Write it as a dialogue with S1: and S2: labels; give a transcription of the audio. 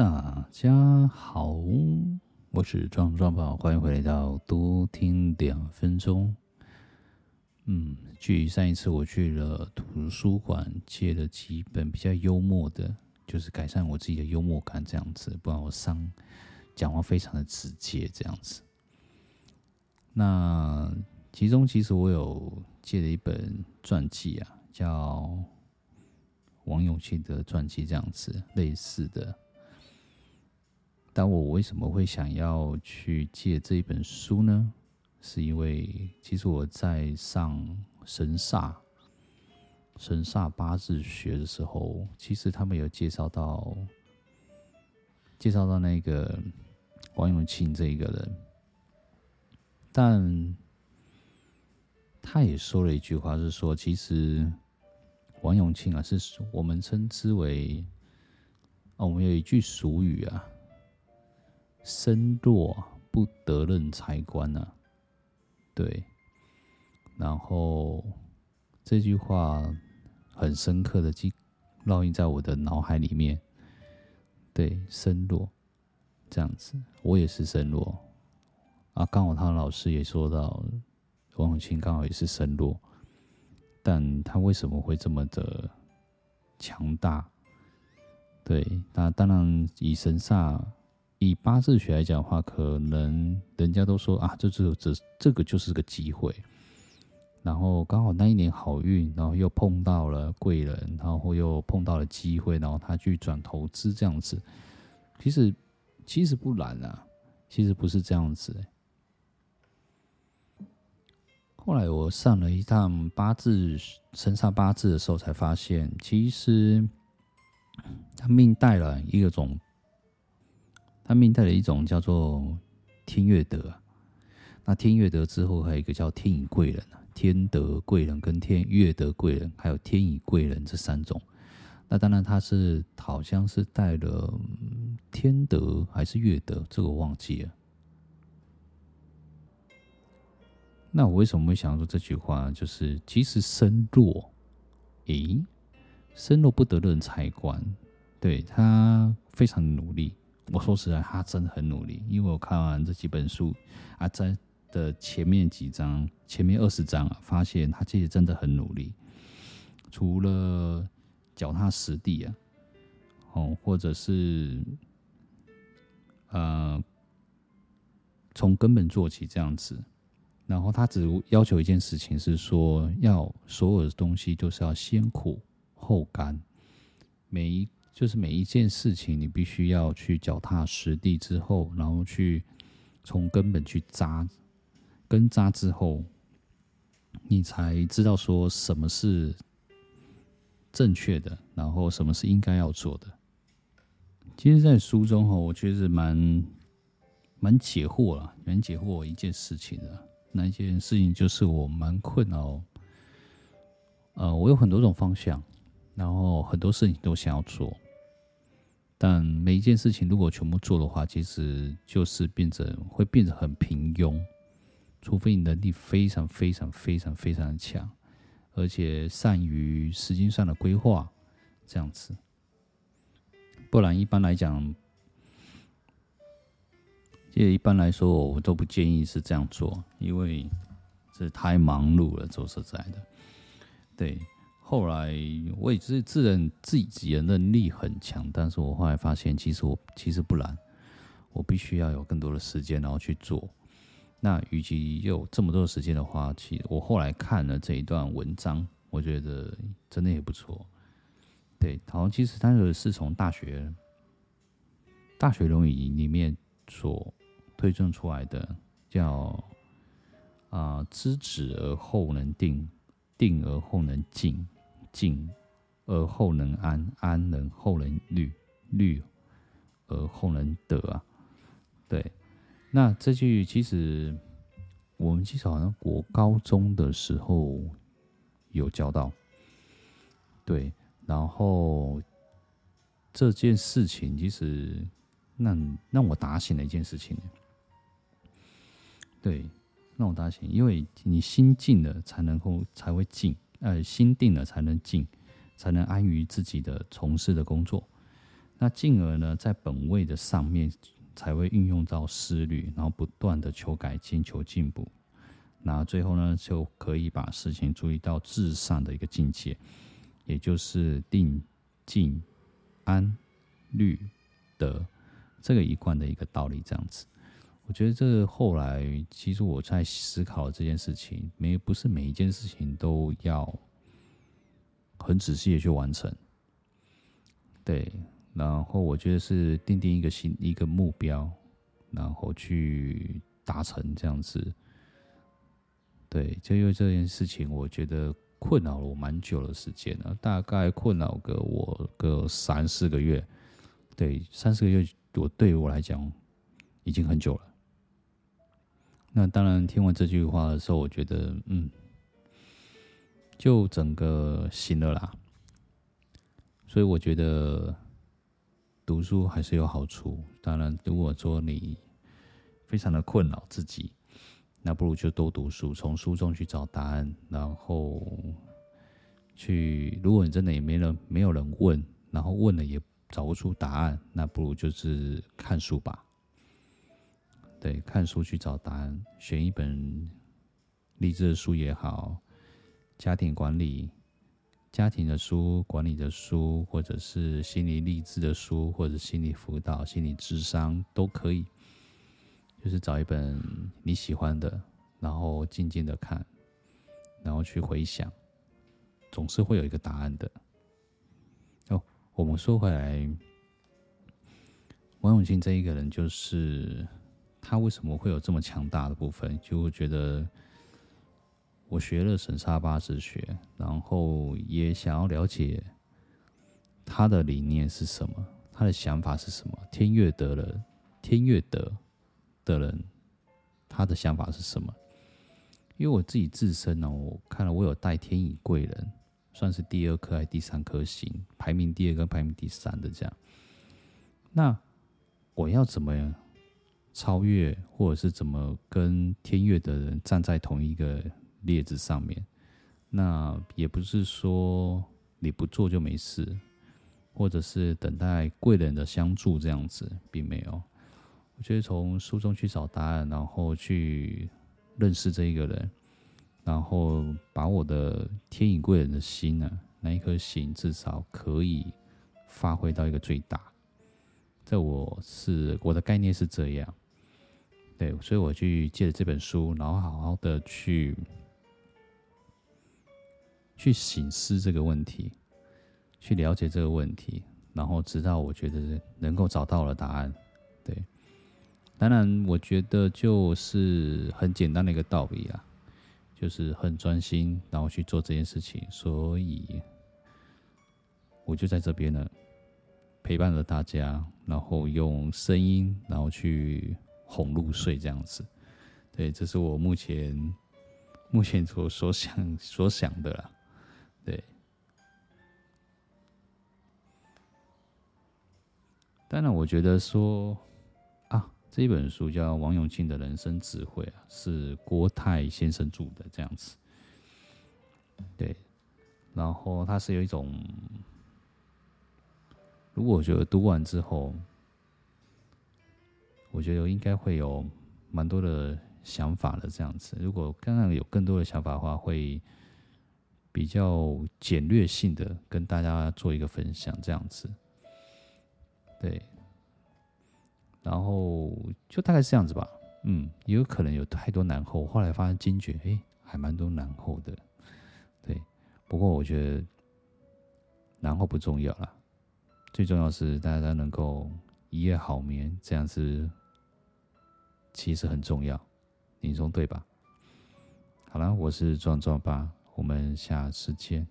S1: 大家好，我是壮壮宝，欢迎回来到多听两分钟。嗯，距离上一次我去了图书馆借了几本比较幽默的，就是改善我自己的幽默感这样子，不然我上讲话非常的直接这样子。那其中其实我有借了一本传记啊，叫王永庆的传记这样子，类似的。但我为什么会想要去借这一本书呢？是因为其实我在上神煞、神煞八字学的时候，其实他们有介绍到介绍到那个王永庆这一个人，但他也说了一句话，是说其实王永庆啊，是我们称之为哦，我们有一句俗语啊。身弱不得任财官啊，对，然后这句话很深刻的记烙印在我的脑海里面。对，身弱这样子，我也是身弱啊。刚好他老师也说到，王永庆刚好也是身弱，但他为什么会这么的强大？对，那当然以神煞。以八字学来讲的话，可能人家都说啊，这这这这个就是个机会，然后刚好那一年好运，然后又碰到了贵人，然后又碰到了机会，然后他去转投资这样子。其实其实不然啊，其实不是这样子。后来我上了一趟八字神煞八字的时候，才发现其实他命带了一个种。他命带了一种叫做天月德，那天月德之后还有一个叫天乙贵人，天德贵人跟天月德贵人，还有天乙贵人这三种。那当然他是好像是带了天德还是月德，这个我忘记了。那我为什么会想说这句话？就是其实身弱，诶，身弱不得任财官，对，他非常努力。我说实在，他真的很努力，因为我看完这几本书啊，在的前面几章，前面二十章啊，发现他其实真的很努力。除了脚踏实地啊，哦，或者是呃，从根本做起这样子，然后他只要求一件事情是说，要所有的东西就是要先苦后甘，每一。就是每一件事情，你必须要去脚踏实地之后，然后去从根本去扎根扎之后，你才知道说什么是正确的，然后什么是应该要做的。其实，在书中哈，我觉得蛮蛮解惑了，蛮解惑我一件事情的。那一件事情就是我蛮困扰，呃，我有很多种方向。然后很多事情都想要做，但每一件事情如果全部做的话，其实就是变成会变得很平庸。除非你能力非常非常非常非常的强，而且善于时间上的规划，这样子。不然一般来讲，这一般来说我都不建议是这样做，因为这太忙碌了。说实在的，对。后来我也是自认自己的能力很强，但是我后来发现，其实我其实不然，我必须要有更多的时间，然后去做。那与其有这么多时间的话，其实我后来看了这一段文章，我觉得真的也不错。对，好像其实它是从大学大学论语里面所推论出来的，叫啊，知止而后能定，定而后能静。静而后能安，安而后能虑，虑而后能得啊。对，那这句其实我们其实好像国高中的时候有教到。对，然后这件事情其实让让我打醒了一件事情。对，让我打醒，因为你心静了，才能够才会静。呃，心定了才能静，才能安于自己的从事的工作。那进而呢，在本位的上面才会运用到思虑，然后不断的求改进、求进步，那最后呢，就可以把事情注意到至上的一个境界，也就是定、静、安、虑、得这个一贯的一个道理，这样子。我觉得这后来，其实我在思考这件事情，没不是每一件事情都要很仔细的去完成，对。然后我觉得是定定一个新一个目标，然后去达成这样子。对，就因为这件事情，我觉得困扰了我蛮久的时间了，大概困扰个我个三四个月。对，三四个月，我对于我来讲已经很久了。那当然，听完这句话的时候，我觉得，嗯，就整个醒了啦。所以我觉得。读书还是有好处。当然，如果说你非常的困扰自己，那不如就多读书，从书中去找答案，然后去。如果你真的也没人没有人问，然后问了也找不出答案，那不如就是看书吧。对，看书去找答案，选一本励志的书也好，家庭管理。家庭的书、管理的书，或者是心理励志的书，或者心理辅导、心理智商都可以。就是找一本你喜欢的，然后静静的看，然后去回想，总是会有一个答案的。哦，我们说回来，王永庆这一个人，就是他为什么会有这么强大的部分？就会觉得。我学了神沙八字学，然后也想要了解他的理念是什么，他的想法是什么。天月得人，天月得的人，他的想法是什么？因为我自己自身呢，我看了我有带天乙贵人，算是第二颗还是第三颗星，排名第二跟排名第三的这样。那我要怎么样超越，或者是怎么跟天月的人站在同一个？列子上面，那也不是说你不做就没事，或者是等待贵人的相助这样子，并没有。我觉得从书中去找答案，然后去认识这一个人，然后把我的天乙贵人的心呢，那一颗心至少可以发挥到一个最大。这我是我的概念是这样，对，所以我去借了这本书，然后好好的去。去醒思这个问题，去了解这个问题，然后直到我觉得能够找到了答案。对，当然我觉得就是很简单的一个道理啊，就是很专心，然后去做这件事情。所以我就在这边呢，陪伴着大家，然后用声音，然后去哄入睡这样子。对，这是我目前目前所所想所想的啦。对，当然，我觉得说啊，这一本书叫王永庆的人生智慧啊，是郭泰先生著的这样子。对，然后它是有一种，如果我觉得读完之后，我觉得应该会有蛮多的想法的这样子。如果刚刚有更多的想法的话，会。比较简略性的跟大家做一个分享，这样子，对，然后就大概是这样子吧，嗯，也有可能有太多然后，后来发现惊觉，哎、还蛮多然后的，对，不过我觉得然后不重要了，最重要是大家能够一夜好眠，这样子其实很重要，你说对吧？好了，我是壮壮爸。我们下次见。